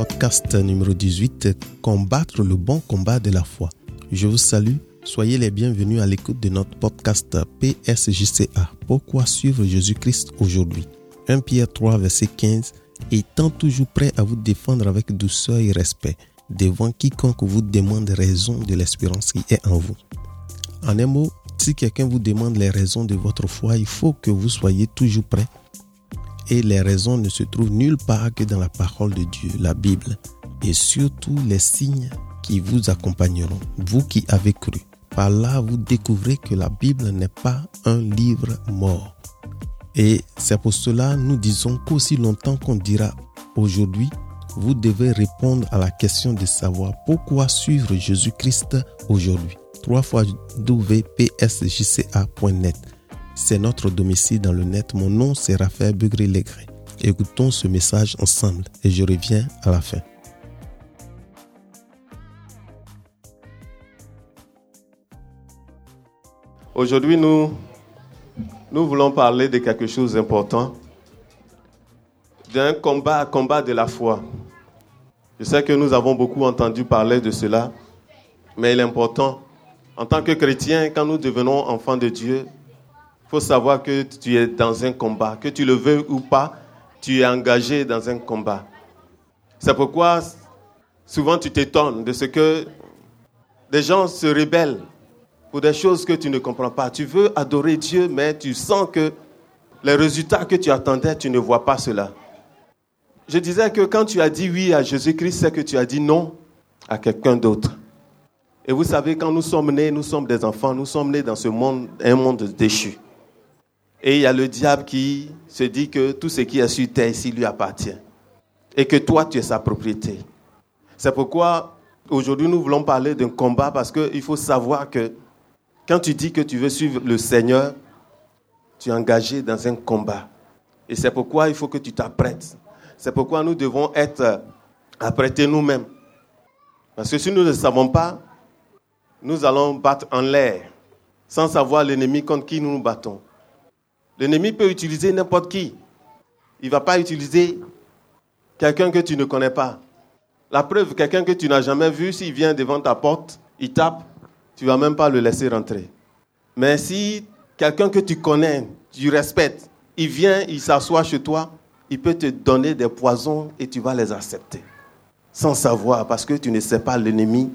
podcast numéro 18, Combattre le bon combat de la foi. Je vous salue, soyez les bienvenus à l'écoute de notre podcast PSJCA. Pourquoi suivre Jésus-Christ aujourd'hui? 1 Pierre 3, verset 15, étant toujours prêt à vous défendre avec douceur et respect devant quiconque vous demande raison de l'espérance qui est en vous. En un mot, si quelqu'un vous demande les raisons de votre foi, il faut que vous soyez toujours prêt et les raisons ne se trouvent nulle part que dans la parole de Dieu, la Bible, et surtout les signes qui vous accompagneront, vous qui avez cru. Par là, vous découvrez que la Bible n'est pas un livre mort. Et c'est pour cela nous disons qu'aussi longtemps qu'on dira aujourd'hui, vous devez répondre à la question de savoir pourquoi suivre Jésus-Christ aujourd'hui. Trois fois wpsjca.net. C'est notre domicile dans le net. Mon nom, c'est Raphaël Begré-Légré. Écoutons ce message ensemble et je reviens à la fin. Aujourd'hui, nous, nous voulons parler de quelque chose d'important, d'un combat, combat de la foi. Je sais que nous avons beaucoup entendu parler de cela, mais il est important, en tant que chrétien, quand nous devenons enfants de Dieu, faut savoir que tu es dans un combat, que tu le veux ou pas, tu es engagé dans un combat. C'est pourquoi souvent tu t'étonnes de ce que des gens se rebellent pour des choses que tu ne comprends pas. Tu veux adorer Dieu, mais tu sens que les résultats que tu attendais, tu ne vois pas cela. Je disais que quand tu as dit oui à Jésus-Christ, c'est que tu as dit non à quelqu'un d'autre. Et vous savez, quand nous sommes nés, nous sommes des enfants, nous sommes nés dans ce monde, un monde déchu. Et il y a le diable qui se dit que tout ce qui est sur terre ici lui appartient. Et que toi, tu es sa propriété. C'est pourquoi aujourd'hui nous voulons parler d'un combat parce qu'il faut savoir que quand tu dis que tu veux suivre le Seigneur, tu es engagé dans un combat. Et c'est pourquoi il faut que tu t'apprêtes. C'est pourquoi nous devons être apprêtés nous-mêmes. Parce que si nous ne savons pas, nous allons battre en l'air sans savoir l'ennemi contre qui nous nous battons. L'ennemi peut utiliser n'importe qui. Il ne va pas utiliser quelqu'un que tu ne connais pas. La preuve, quelqu'un que tu n'as jamais vu, s'il vient devant ta porte, il tape, tu ne vas même pas le laisser rentrer. Mais si quelqu'un que tu connais, tu respectes, il vient, il s'assoit chez toi, il peut te donner des poisons et tu vas les accepter. Sans savoir, parce que tu ne sais pas l'ennemi.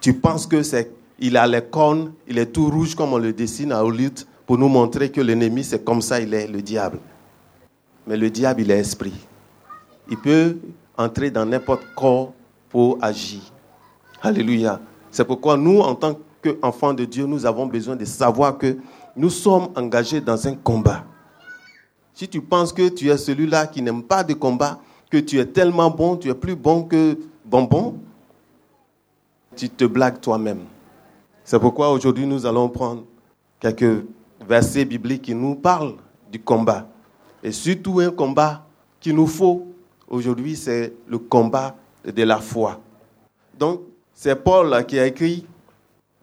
Tu penses que c'est, il a les cornes, il est tout rouge comme on le dessine à Hollywood pour nous montrer que l'ennemi, c'est comme ça, il est le diable. Mais le diable, il est esprit. Il peut entrer dans n'importe corps pour agir. Alléluia. C'est pourquoi nous, en tant qu'enfants de Dieu, nous avons besoin de savoir que nous sommes engagés dans un combat. Si tu penses que tu es celui-là qui n'aime pas de combat, que tu es tellement bon, tu es plus bon que bonbon, tu te blagues toi-même. C'est pourquoi aujourd'hui nous allons prendre quelques versets bibliques qui nous parlent du combat. Et surtout un combat qu'il nous faut aujourd'hui, c'est le combat de la foi. Donc, c'est Paul qui a écrit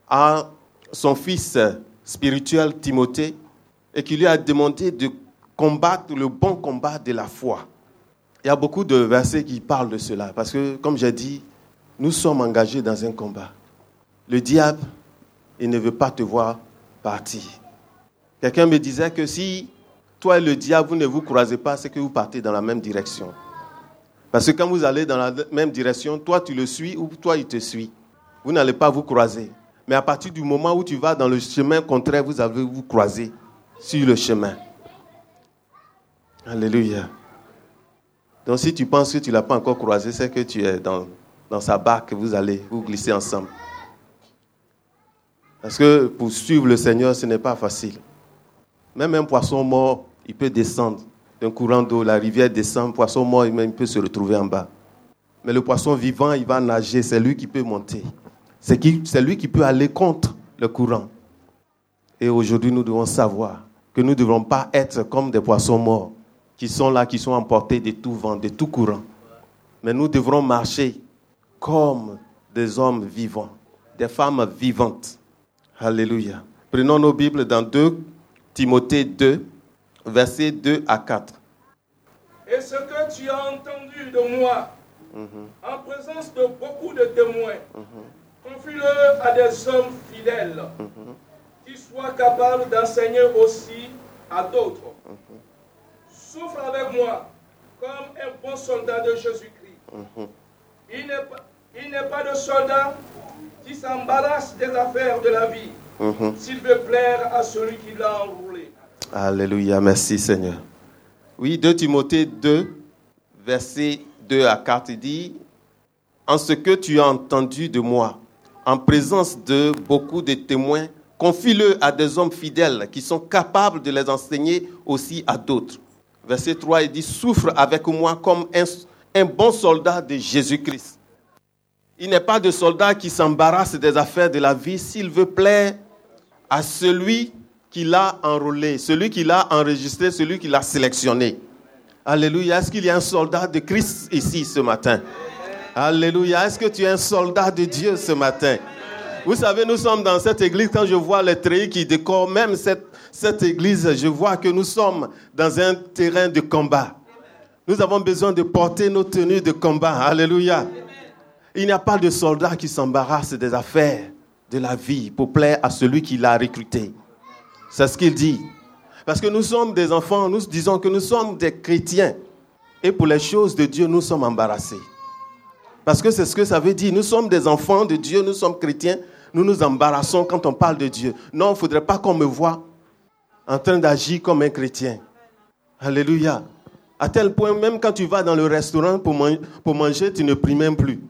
à son fils spirituel Timothée et qui lui a demandé de combattre le bon combat de la foi. Il y a beaucoup de versets qui parlent de cela parce que, comme j'ai dit, nous sommes engagés dans un combat. Le diable, il ne veut pas te voir partir. Quelqu'un me disait que si toi et le diable, vous ne vous croisez pas, c'est que vous partez dans la même direction. Parce que quand vous allez dans la même direction, toi tu le suis ou toi il te suit. Vous n'allez pas vous croiser. Mais à partir du moment où tu vas dans le chemin contraire, vous allez vous croiser sur le chemin. Alléluia. Donc si tu penses que tu ne l'as pas encore croisé, c'est que tu es dans, dans sa barque, vous allez vous glisser ensemble. Parce que pour suivre le Seigneur, ce n'est pas facile. Même un poisson mort, il peut descendre d'un courant d'eau, la rivière descend, le poisson mort, il peut se retrouver en bas. Mais le poisson vivant, il va nager, c'est lui qui peut monter. C'est lui qui peut aller contre le courant. Et aujourd'hui, nous devons savoir que nous ne devons pas être comme des poissons morts qui sont là, qui sont emportés de tout vent, de tout courant. Mais nous devrons marcher comme des hommes vivants, des femmes vivantes. Alléluia. Prenons nos Bibles dans 2 Timothée 2, versets 2 à 4. Et ce que tu as entendu de moi en présence de beaucoup de témoins. Confie-le à des hommes fidèles qui soient capables d'enseigner aussi à d'autres. Souffre avec moi comme un bon soldat de Jésus-Christ. Il n'est pas- il n'est pas de soldat qui s'embarrasse des affaires de la vie s'il veut plaire à celui qui l'a enroulé. Alléluia, merci Seigneur. Oui, 2 Timothée 2, versets 2 à 4, il dit, En ce que tu as entendu de moi, en présence de beaucoup de témoins, confie-le à des hommes fidèles qui sont capables de les enseigner aussi à d'autres. Verset 3, il dit, Souffre avec moi comme un, un bon soldat de Jésus-Christ. Il n'est pas de soldat qui s'embarrasse des affaires de la vie s'il veut plaire à celui qui l'a enrôlé, celui qui l'a enregistré, celui qui l'a sélectionné. Alléluia. Est-ce qu'il y a un soldat de Christ ici ce matin? Alléluia. Est-ce que tu es un soldat de Dieu ce matin? Vous savez, nous sommes dans cette église, quand je vois les treillis qui décorent même cette, cette église, je vois que nous sommes dans un terrain de combat. Nous avons besoin de porter nos tenues de combat. Alléluia. Il n'y a pas de soldat qui s'embarrasse des affaires de la vie pour plaire à celui qui l'a recruté. C'est ce qu'il dit. Parce que nous sommes des enfants, nous disons que nous sommes des chrétiens. Et pour les choses de Dieu, nous sommes embarrassés. Parce que c'est ce que ça veut dire. Nous sommes des enfants de Dieu, nous sommes chrétiens. Nous nous embarrassons quand on parle de Dieu. Non, il ne faudrait pas qu'on me voie en train d'agir comme un chrétien. Alléluia. À tel point, même quand tu vas dans le restaurant pour, pour manger, tu ne pries même plus.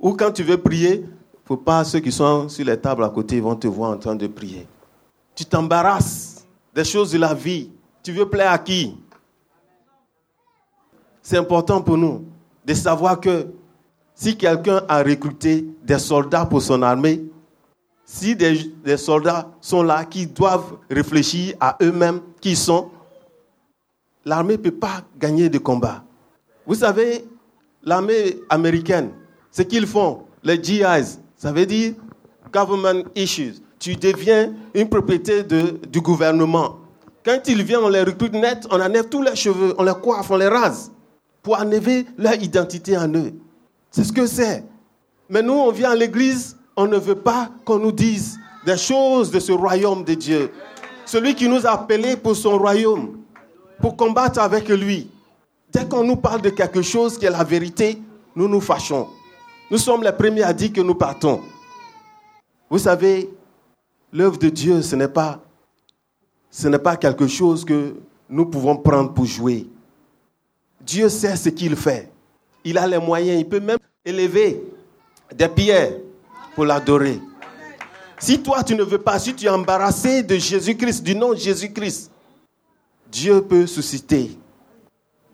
Ou quand tu veux prier, faut pas ceux qui sont sur les tables à côté vont te voir en train de prier. Tu t'embarrasses des choses de la vie. Tu veux plaire à qui? C'est important pour nous de savoir que si quelqu'un a recruté des soldats pour son armée, si des, des soldats sont là qui doivent réfléchir à eux-mêmes qui sont, l'armée ne peut pas gagner de combat. Vous savez, l'armée américaine, ce qu'ils font, les GIs, ça veut dire Government Issues. Tu deviens une propriété de- du gouvernement. Quand ils viennent, on les recrute net, on enlève tous les cheveux, on les coiffe, on les rase pour enlever leur identité en eux. C'est ce que c'est. Mais nous, on vient à l'église, on ne veut pas qu'on nous dise des choses de ce royaume de Dieu. Celui qui nous a appelés pour son royaume, pour combattre avec lui. Dès qu'on nous parle de quelque chose qui est la vérité, nous nous fâchons. Nous sommes les premiers à dire que nous partons. Vous savez, l'œuvre de Dieu, ce n'est pas, ce n'est pas quelque chose que nous pouvons prendre pour jouer. Dieu sait ce qu'il fait. Il a les moyens. Il peut même élever des pierres pour l'adorer. Si toi, tu ne veux pas, si tu es embarrassé de Jésus-Christ, du nom de Jésus-Christ, Dieu peut susciter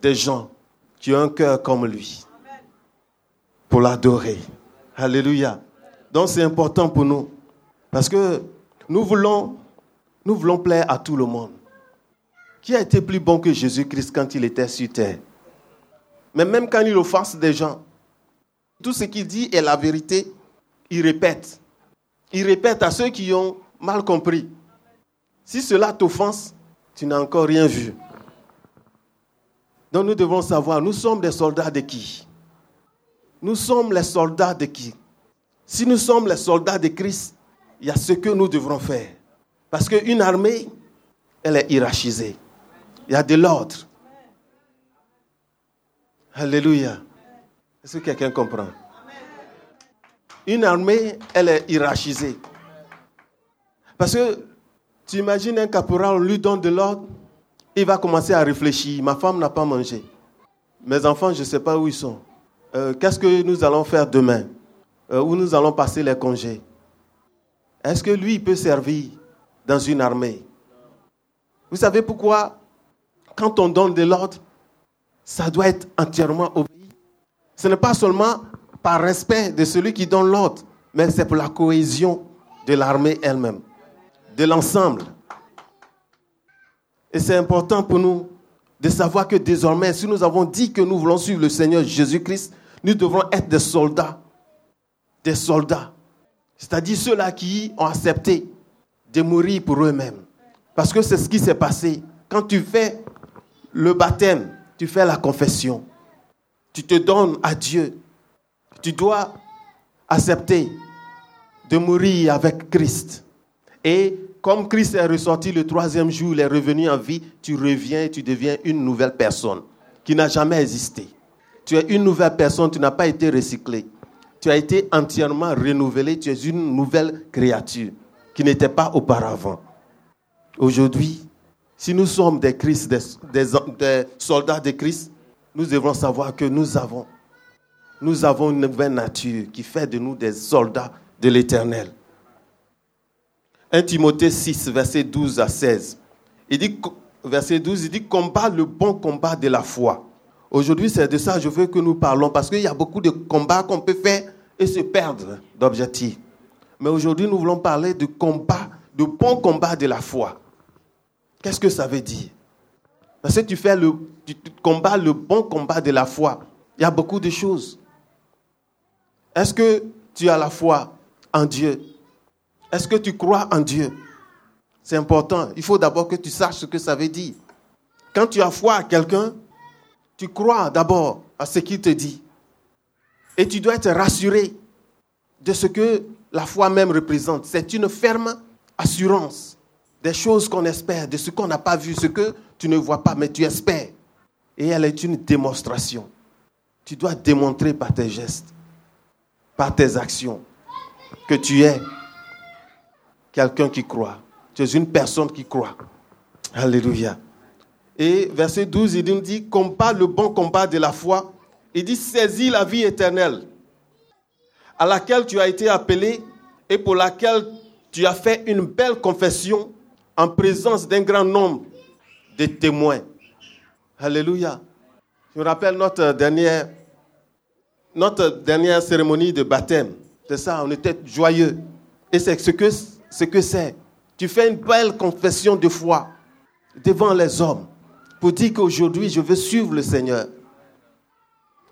des gens qui ont un cœur comme lui pour l'adorer. Alléluia. Donc c'est important pour nous parce que nous voulons, nous voulons plaire à tout le monde. Qui a été plus bon que Jésus-Christ quand il était sur terre? Mais même quand il offense des gens, tout ce qu'il dit est la vérité, il répète. Il répète à ceux qui ont mal compris. Si cela t'offense, tu n'as encore rien vu. Donc nous devons savoir, nous sommes des soldats de qui? Nous sommes les soldats de qui? Si nous sommes les soldats de Christ, il y a ce que nous devrons faire. Parce qu'une armée, elle est hiérarchisée. Il y a de l'ordre. Alléluia. Est-ce que quelqu'un comprend? Une armée, elle est hiérarchisée. Parce que tu imagines un caporal, on lui donne de l'ordre, il va commencer à réfléchir. Ma femme n'a pas mangé. Mes enfants, je ne sais pas où ils sont. Euh, Qu'est-ce que nous allons faire demain? Euh, Où nous allons passer les congés? Est-ce que lui, peut servir dans une armée? Vous savez pourquoi? Quand on donne de l'ordre, ça doit être entièrement obéi. Ce n'est pas seulement par respect de celui qui donne l'ordre, mais c'est pour la cohésion de l'armée elle-même, de l'ensemble. Et c'est important pour nous de savoir que désormais, si nous avons dit que nous voulons suivre le Seigneur Jésus-Christ, nous devrons être des soldats. Des soldats. C'est-à-dire ceux-là qui ont accepté de mourir pour eux-mêmes. Parce que c'est ce qui s'est passé. Quand tu fais le baptême, tu fais la confession. Tu te donnes à Dieu. Tu dois accepter de mourir avec Christ. Et comme Christ est ressorti le troisième jour, il est revenu en vie, tu reviens et tu deviens une nouvelle personne qui n'a jamais existé. Tu es une nouvelle personne, tu n'as pas été recyclé. Tu as été entièrement renouvelé, tu es une nouvelle créature qui n'était pas auparavant. Aujourd'hui, si nous sommes des Christ, des, des, soldats de Christ, nous devons savoir que nous avons, nous avons une nouvelle nature qui fait de nous des soldats de l'éternel. 1 Timothée 6, verset 12 à 16. Il dit, verset 12, il dit combat le bon combat de la foi. Aujourd'hui, c'est de ça que je veux que nous parlons parce qu'il y a beaucoup de combats qu'on peut faire et se perdre d'objectifs. Mais aujourd'hui, nous voulons parler de combat, de bon combat de la foi. Qu'est-ce que ça veut dire? Parce que tu fais le tu combats le bon combat de la foi. Il y a beaucoup de choses. Est-ce que tu as la foi en Dieu? Est-ce que tu crois en Dieu? C'est important. Il faut d'abord que tu saches ce que ça veut dire. Quand tu as foi à quelqu'un, tu crois d'abord à ce qu'il te dit. Et tu dois être rassuré de ce que la foi même représente. C'est une ferme assurance des choses qu'on espère, de ce qu'on n'a pas vu, ce que tu ne vois pas, mais tu espères. Et elle est une démonstration. Tu dois démontrer par tes gestes, par tes actions, que tu es quelqu'un qui croit. Tu es une personne qui croit. Alléluia. Et verset 12, il nous dit, combat le bon combat de la foi. Il dit, saisis la vie éternelle à laquelle tu as été appelé et pour laquelle tu as fait une belle confession en présence d'un grand nombre de témoins. Alléluia. Je me rappelle notre dernière, notre dernière cérémonie de baptême. C'est ça, on était joyeux. Et c'est ce que ce que c'est. Tu fais une belle confession de foi devant les hommes pour dire qu'aujourd'hui je veux suivre le Seigneur.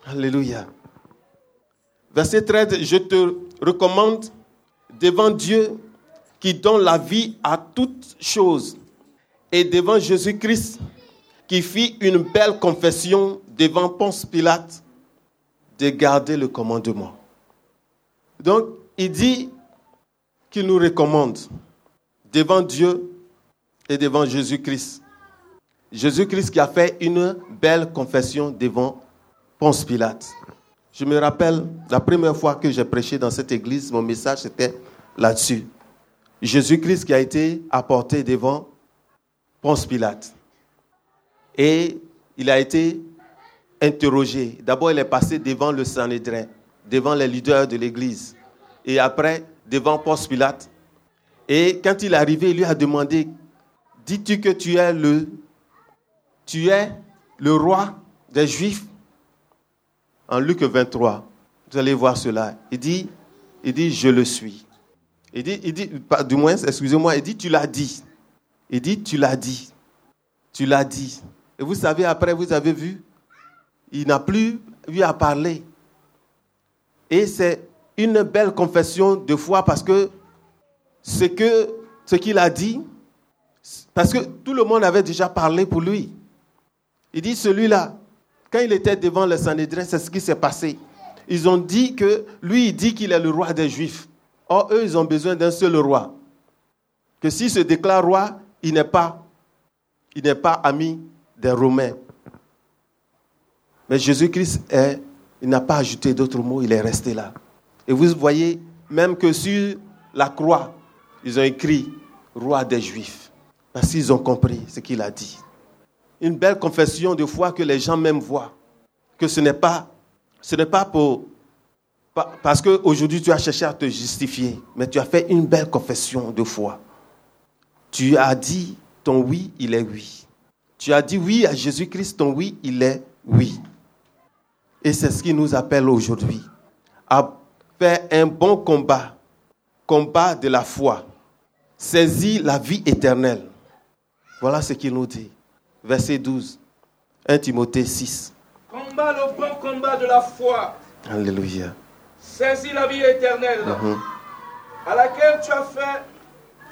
Alléluia. Verset 13, je te recommande devant Dieu qui donne la vie à toutes choses et devant Jésus-Christ qui fit une belle confession devant Ponce Pilate de garder le commandement. Donc, il dit qu'il nous recommande devant Dieu et devant Jésus-Christ. Jésus-Christ qui a fait une belle confession devant Ponce Pilate. Je me rappelle la première fois que j'ai prêché dans cette église, mon message était là-dessus. Jésus-Christ qui a été apporté devant Ponce Pilate. Et il a été interrogé. D'abord, il est passé devant le Sanhédrin, devant les leaders de l'église. Et après, devant Ponce Pilate. Et quand il est arrivé, il lui a demandé Dis-tu que tu es le, tu es le roi des Juifs En Luc 23, vous allez voir cela. Il dit, il dit Je le suis. Il dit, du moins, excusez-moi, il dit Tu l'as dit. Il dit Tu l'as dit. Tu l'as dit. Et vous savez, après, vous avez vu, il n'a plus eu à parler. Et c'est une belle confession de foi parce que ce que ce qu'il a dit, parce que tout le monde avait déjà parlé pour lui. Il dit celui-là, quand il était devant le Sanhédrin, c'est ce qui s'est passé. Ils ont dit que lui, il dit qu'il est le roi des Juifs. Or, eux, ils ont besoin d'un seul roi. Que s'il se déclare roi, il n'est pas, il n'est pas ami des Romains. Mais Jésus-Christ est, il n'a pas ajouté d'autres mots, il est resté là. Et vous voyez, même que sur la croix, ils ont écrit roi des Juifs. Parce qu'ils ont compris ce qu'il a dit. Une belle confession de foi que les gens même voient. Que ce n'est pas, ce n'est pas pour, parce qu'aujourd'hui tu as cherché à te justifier, mais tu as fait une belle confession de foi. Tu as dit ton oui, il est oui. Tu as dit oui à Jésus-Christ, ton oui, il est oui. Et c'est ce qui nous appelle aujourd'hui à faire un bon combat, combat de la foi, saisir la vie éternelle. Voilà ce qu'il nous dit. Verset 12, 1 Timothée 6. Combat le bon combat de la foi. Alléluia. Saisis la vie éternelle à laquelle tu as fait,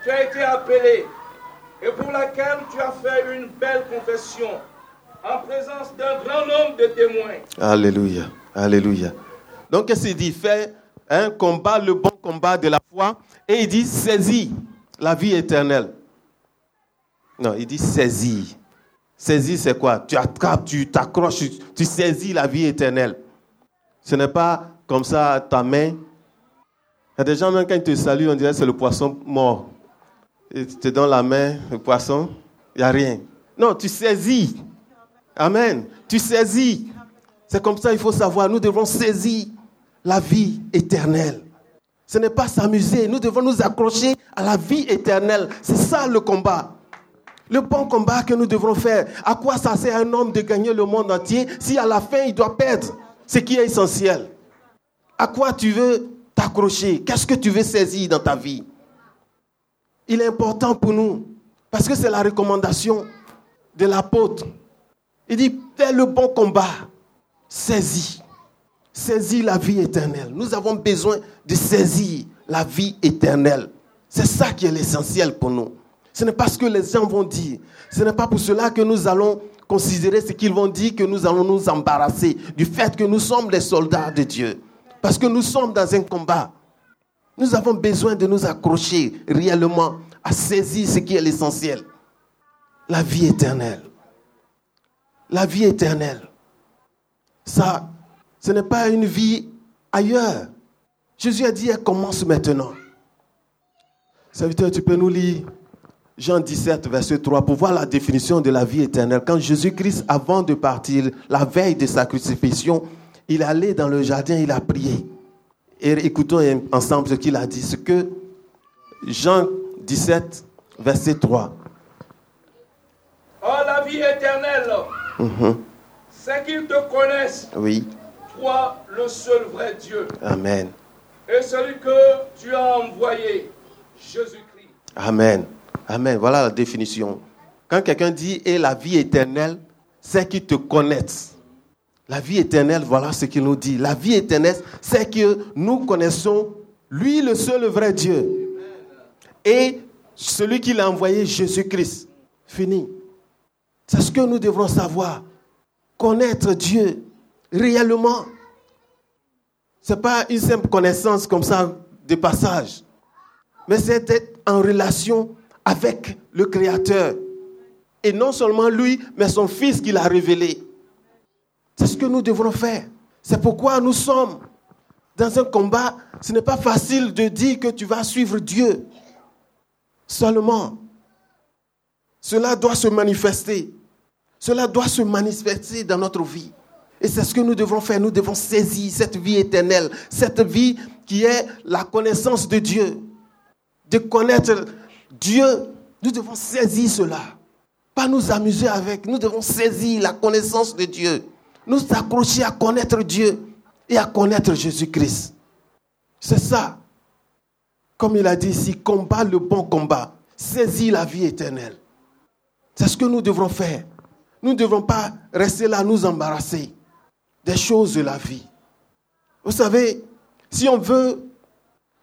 tu as été appelé et pour laquelle tu as fait une belle confession en présence d'un grand nombre de témoins. Alléluia. Alléluia. Donc, qu'est-ce qu'il dit? Fais un combat, le bon combat de la foi. Et il dit saisis la vie éternelle. Non, il dit saisis. Saisis, c'est quoi? Tu attrapes, tu t'accroches, tu, saisis la vie éternelle. Ce n'est pas comme ça ta main. Il y a des gens, même quand ils te saluent, on dirait c'est le poisson mort. Et tu te donnes la main, le poisson, il n'y a rien. Non, tu saisis. Amen. Tu saisis. C'est comme ça, il faut savoir. Nous devons saisir la vie éternelle. Ce n'est pas s'amuser. Nous devons nous accrocher à la vie éternelle. C'est ça le combat. Le bon combat que nous devrons faire. À quoi ça sert un homme de gagner le monde entier si à la fin il doit perdre ce qui est essentiel? À quoi tu veux t'accrocher? Qu'est-ce que tu veux saisir dans ta vie? Il est important pour nous parce que c'est la recommandation de l'apôtre. Il dit, fais le bon combat, saisis, saisis la vie éternelle. Nous avons besoin de saisir la vie éternelle. C'est ça qui est l'essentiel pour nous. Ce n'est pas ce que les gens vont dire. Ce n'est pas pour cela que nous allons considérer ce qu'ils vont dire que nous allons nous embarrasser du fait que nous sommes les soldats de Dieu. Parce que nous sommes dans un combat. Nous avons besoin de nous accrocher réellement à saisir ce qui est l'essentiel. La vie éternelle. La vie éternelle. Ça, ce n'est pas une vie ailleurs. Jésus a dit, elle commence maintenant. Serviteur, tu peux nous lire Jean 17, verset 3, pour voir la définition de la vie éternelle. Quand Jésus-Christ, avant de partir, la veille de sa crucifixion, il allait dans le jardin, il a prié. Et écoutons ensemble ce qu'il a dit. Ce que Jean 17, verset 3. Oh, la vie éternelle, mhm. c'est qu'ils te connaissent. Oui. Toi, le seul vrai Dieu. Amen. Et celui que tu as envoyé, Jésus-Christ. Amen. Amen. Voilà la définition. Quand quelqu'un dit et la vie éternelle, c'est qu'ils te connaissent. La vie éternelle, voilà ce qu'il nous dit. La vie éternelle, c'est que nous connaissons lui, le seul vrai Dieu. Et celui qui l'a envoyé, Jésus-Christ. Fini. C'est ce que nous devrons savoir. Connaître Dieu réellement. Ce n'est pas une simple connaissance comme ça de passage. Mais c'est être en relation avec le Créateur. Et non seulement lui, mais son Fils qu'il a révélé. C'est ce que nous devrons faire. C'est pourquoi nous sommes dans un combat. Ce n'est pas facile de dire que tu vas suivre Dieu. Seulement, cela doit se manifester. Cela doit se manifester dans notre vie. Et c'est ce que nous devons faire. Nous devons saisir cette vie éternelle, cette vie qui est la connaissance de Dieu. De connaître Dieu, nous devons saisir cela. Pas nous amuser avec, nous devons saisir la connaissance de Dieu. Nous accrocher à connaître Dieu et à connaître Jésus-Christ. C'est ça. Comme il a dit ici, combat le bon combat, saisis la vie éternelle. C'est ce que nous devrons faire. Nous ne devons pas rester là, nous embarrasser des choses de la vie. Vous savez, si on veut,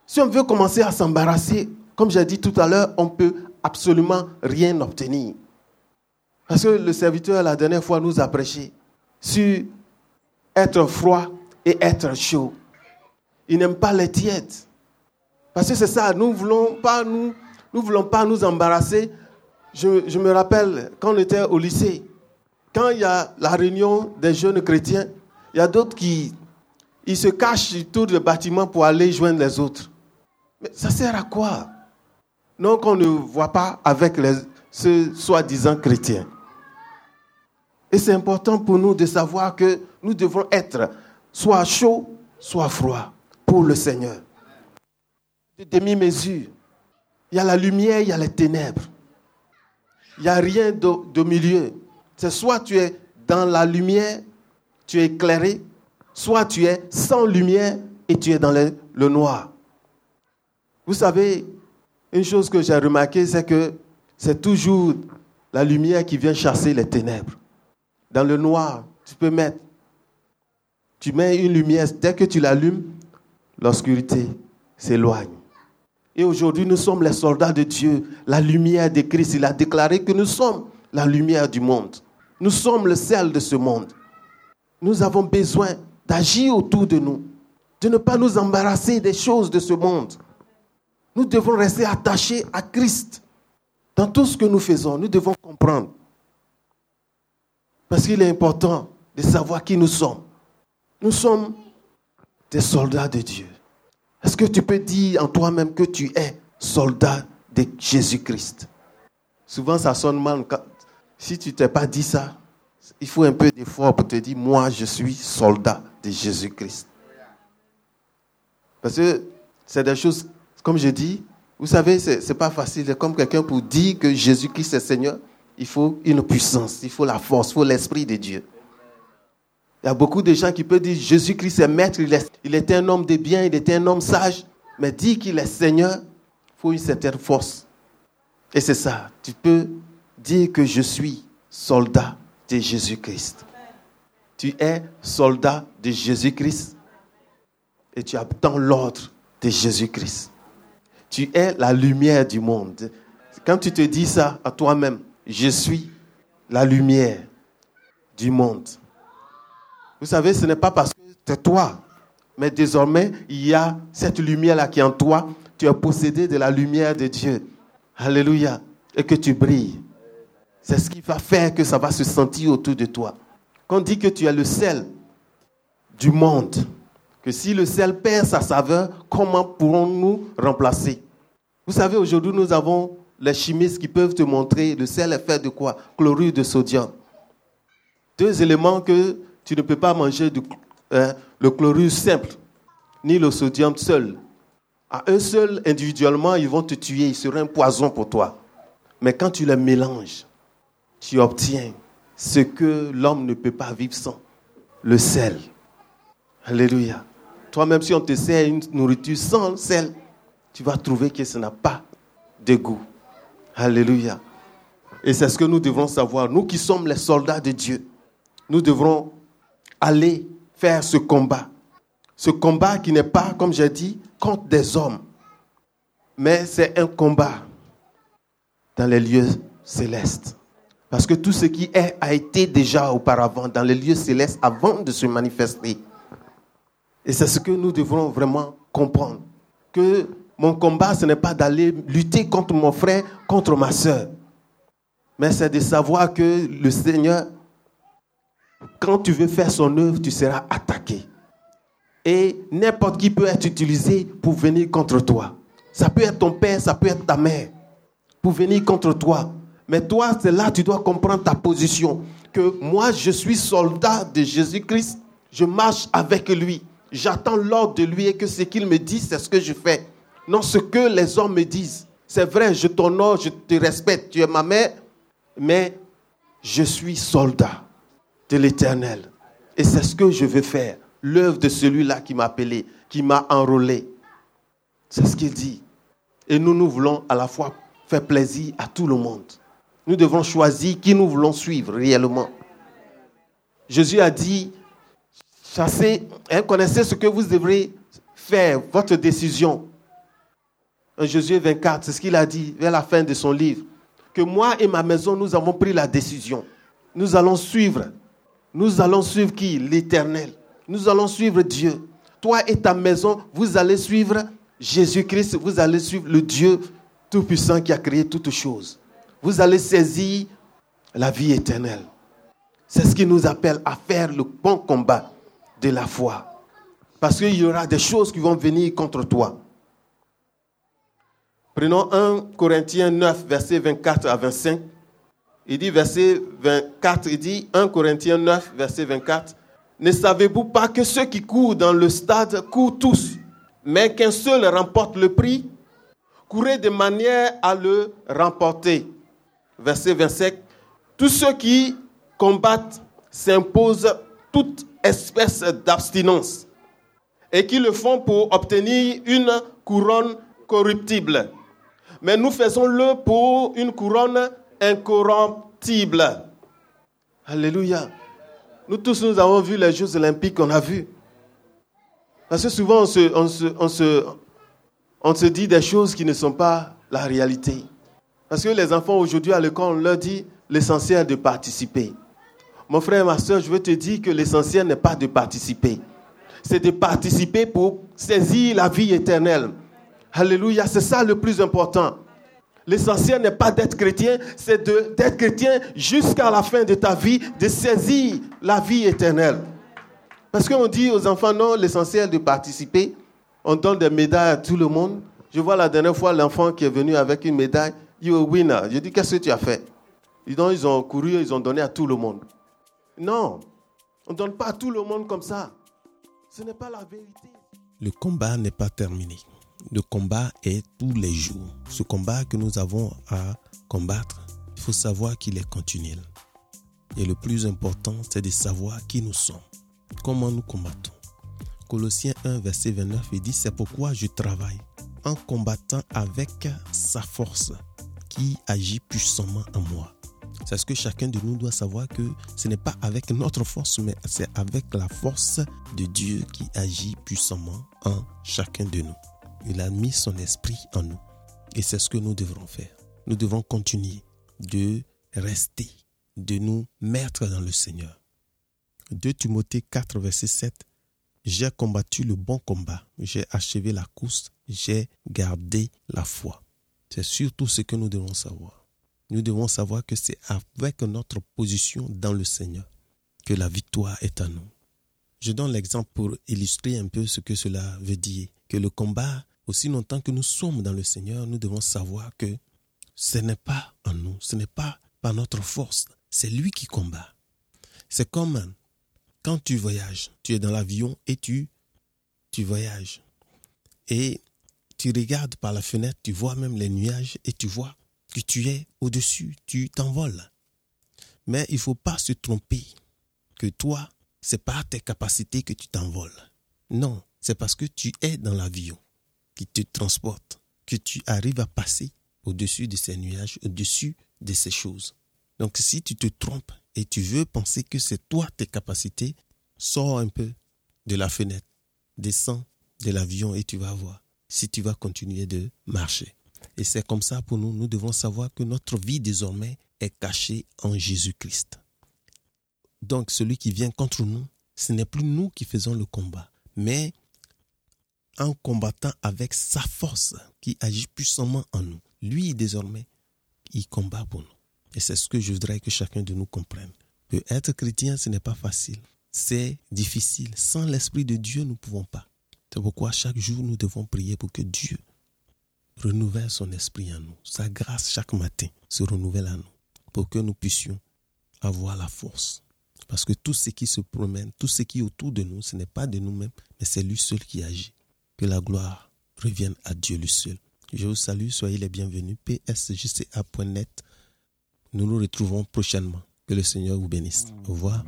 si on veut commencer à s'embarrasser, comme j'ai dit tout à l'heure, on ne peut absolument rien obtenir. Parce que le serviteur, la dernière fois, nous a prêché sur être froid et être chaud. Il n'aime pas les tièdes. Parce que c'est ça, nous ne voulons pas nous, nous voulons pas nous embarrasser. Je, me rappelle quand on était au lycée, quand il y a la réunion des jeunes chrétiens, il y a d'autres qui ils se cachent autour du bâtiment pour aller joindre les autres. Mais ça sert à quoi? Non qu'on ne voit pas avec ceux soi-disant chrétiens. Et c'est important pour nous de savoir que nous devons être soit chauds, soit froids pour le Seigneur. De demi-mesure. Il y a la lumière, il y a les ténèbres. Il n'y a rien de, milieu. C'est soit tu es dans la lumière, tu es éclairé, soit tu es sans lumière et tu es dans le noir. Vous savez, une chose que j'ai remarqué, c'est que c'est toujours la lumière qui vient chasser les ténèbres. Dans le noir, tu peux mettre, tu mets une lumière, dès que tu l'allumes, l'obscurité s'éloigne. Et aujourd'hui, nous sommes les soldats de Dieu, la lumière de Christ. Il a déclaré que nous sommes la lumière du monde. Nous sommes le sel de ce monde. Nous avons besoin d'agir autour de nous de ne pas nous embarrasser des choses de ce monde. Nous devons rester attachés à Christ. Dans tout ce que nous faisons, nous devons comprendre. Parce qu'il est important de savoir qui nous sommes. Nous sommes des soldats de Dieu. Est-ce que tu peux dire en toi-même que tu es soldat de Jésus-Christ? Souvent, ça sonne mal. si tu ne t'es pas dit ça, il faut un peu d'effort pour te dire, moi, je suis soldat de Jésus-Christ. Parce que c'est des choses, comme je dis, vous savez, ce n'est pas facile. Comme quelqu'un pour dire que Jésus-Christ est Seigneur, il faut une puissance, il faut la force, il faut l'Esprit de Dieu. Il y a beaucoup de gens qui peuvent dire Jésus-Christ est maître, il, il était un homme de bien, il était un homme sage, mais dire qu'il est Seigneur, il faut une certaine force. Et c'est ça, tu peux dire que je suis soldat de Jésus-Christ. Tu es soldat de Jésus-Christ et tu attends l'ordre de Jésus-Christ. Tu es la lumière du monde. Quand tu te dis ça à toi-même, je suis la lumière du monde. Vous savez, ce n'est pas parce que c'est toi, mais désormais, il y a cette lumière-là qui est en toi. Tu es possédé de la lumière de Dieu. Alléluia. Et que tu brilles. C'est ce qui va faire que ça va se sentir autour de toi. Quand on dit que tu es le sel du monde, que si le sel perd sa saveur, comment pourrons-nous remplacer? Vous savez, aujourd'hui, nous avons les chimistes qui peuvent te montrer le sel est fait de quoi? Chlorure de sodium. Deux éléments que tu ne peux pas manger du, hein, le chlorure simple, ni le sodium seul. À eux seuls, individuellement, ils vont te tuer, ils seraient un poison pour toi. Mais quand tu les mélanges, tu obtiens ce que l'homme ne peut pas vivre sans, le sel. Alléluia. Toi-même, si on te sert une nourriture sans sel, tu vas trouver que ça n'a pas de goût. Alléluia. Et c'est ce que nous devons savoir. Nous qui sommes les soldats de Dieu, nous devrons aller faire ce combat. Ce combat qui n'est pas, comme j'ai dit, contre des hommes, mais c'est un combat dans les lieux célestes. Parce que tout ce qui est a été déjà auparavant dans les lieux célestes avant de se manifester. Et c'est ce que nous devrons vraiment comprendre. Que mon combat, ce n'est pas d'aller lutter contre mon frère, contre ma soeur. Mais c'est de savoir que le Seigneur, quand tu veux faire son œuvre, tu seras attaqué. Et n'importe qui peut être utilisé pour venir contre toi. Ça peut être ton père, ça peut être ta mère, pour venir contre toi. Mais toi, c'est là tu dois comprendre ta position. Que moi, je suis soldat de Jésus-Christ. Je marche avec lui. J'attends l'ordre de lui et que ce qu'il me dit, c'est ce que je fais non ce que les hommes me disent. C'est vrai, je t'honore, je te respecte, tu es ma mère, mais je suis soldat de l'Éternel. Et c'est ce que je veux faire. L'œuvre de celui-là qui m'a appelé, qui m'a enrôlé. C'est ce qu'il dit. Et nous, nous voulons à la fois faire plaisir à tout le monde. Nous devons choisir qui nous voulons suivre réellement. Jésus a dit, chassez, hein, connaissez ce que vous devrez faire, votre décision. En Jésus 24, c'est ce qu'il a dit vers la fin de son livre. Que moi et ma maison, nous avons pris la décision. Nous allons suivre. Nous allons suivre qui? L'Éternel. Nous allons suivre Dieu. Toi et ta maison, vous allez suivre Jésus-Christ. Vous allez suivre le Dieu Tout-Puissant qui a créé toutes choses. Vous allez saisir la vie éternelle. C'est ce qui nous appelle à faire le bon combat de la foi. Parce qu'il y aura des choses qui vont venir contre toi. Prenons 1 Corinthiens 9, verset 24 à 25. Il dit, verset 24, il dit, 1 Corinthiens 9, verset 24, Ne savez-vous pas que ceux qui courent dans le stade courent tous, mais qu'un seul remporte le prix? Courez de manière à le remporter. Verset 25, Tous ceux qui combattent s'imposent toute espèce d'abstinence et qui le font pour obtenir une couronne corruptible mais nous faisons-le pour une couronne incorruptible. Alléluia. Nous tous, nous avons vu les Jeux olympiques qu'on a vus. Parce que souvent, on se, on, se, on, se, on se dit des choses qui ne sont pas la réalité. Parce que les enfants aujourd'hui à l'école, on leur dit l'essentiel de participer. Mon frère et ma soeur, je veux te dire que l'essentiel n'est pas de participer. c'est de participer pour saisir la vie éternelle. Alléluia, c'est ça le plus important. L'essentiel n'est pas d'être chrétien, c'est d'être chrétien jusqu'à la fin de ta vie, de saisir la vie éternelle. Parce qu'on dit aux enfants, non, l'essentiel de participer, on donne des médailles à tout le monde. Je vois la dernière fois l'enfant qui est venu avec une médaille, you a winner. Je dis, qu'est-ce que tu as fait? Ils ont, ils ont couru, ils ont donné à tout le monde. Non, on ne donne pas à tout le monde comme ça. Ce n'est pas la vérité. Le combat n'est pas terminé. Le combat est tous les jours. Ce combat que nous avons à combattre, il faut savoir qu'il est continuel. Et le plus important, c'est de savoir qui nous sommes, comment nous combattons. Colossiens 1, verset 29, il dit, c'est pourquoi je travaille en combattant avec sa force qui agit puissamment en moi. C'est ce que chacun de nous doit savoir que ce n'est pas avec notre force, mais c'est avec la force de Dieu qui agit puissamment en chacun de nous. Il a mis son esprit en nous. Et c'est ce que nous devrons faire. Nous devons continuer de rester, de nous mettre dans le Seigneur. 2 Timothée 4, verset 7. J'ai combattu le bon combat, j'ai achevé la course, j'ai gardé la foi. C'est surtout ce que nous devons savoir. Nous devons savoir que c'est avec notre position dans le Seigneur que la victoire est à nous. Je donne l'exemple pour illustrer un peu ce que cela veut dire. Que le combat, aussi longtemps que nous sommes dans le Seigneur, nous devons savoir que ce n'est pas en nous, ce n'est pas par notre force, c'est lui qui combat. C'est comme quand tu voyages, tu es dans l'avion et tu, tu voyages. Et tu regardes par la fenêtre, tu vois même les nuages et tu vois que tu es au-dessus, tu t'envoles. Mais il ne faut pas se tromper que toi, c'est pas tes capacités que tu t'envoles. Non, c'est parce que tu es dans l'avion qui te transporte que tu arrives à passer au-dessus de ces nuages, au-dessus de ces choses. Donc si tu te trompes et tu veux penser que c'est toi tes capacités, sors un peu de la fenêtre, descends de l'avion et tu vas voir si tu vas continuer de marcher. Et c'est comme ça pour nous, nous devons savoir que notre vie désormais est cachée en Jésus-Christ. Donc celui qui vient contre nous, ce n'est plus nous qui faisons le combat, mais en combattant avec sa force qui agit puissamment en nous. Lui, désormais, il combat pour nous. Et c'est ce que je voudrais que chacun de nous comprenne. Que être chrétien, ce n'est pas facile. C'est difficile. Sans l'Esprit de Dieu, nous ne pouvons pas. C'est pourquoi chaque jour, nous devons prier pour que Dieu renouvelle son esprit en nous. Sa grâce chaque matin se renouvelle en nous pour que nous puissions avoir la force. Parce que tout ce qui se promène, tout ce qui est autour de nous, ce n'est pas de nous-mêmes, mais c'est lui seul qui agit. Que la gloire revienne à Dieu lui seul. Je vous salue, soyez les bienvenus. psjca.net. Nous nous retrouvons prochainement. Que le Seigneur vous bénisse. Au revoir.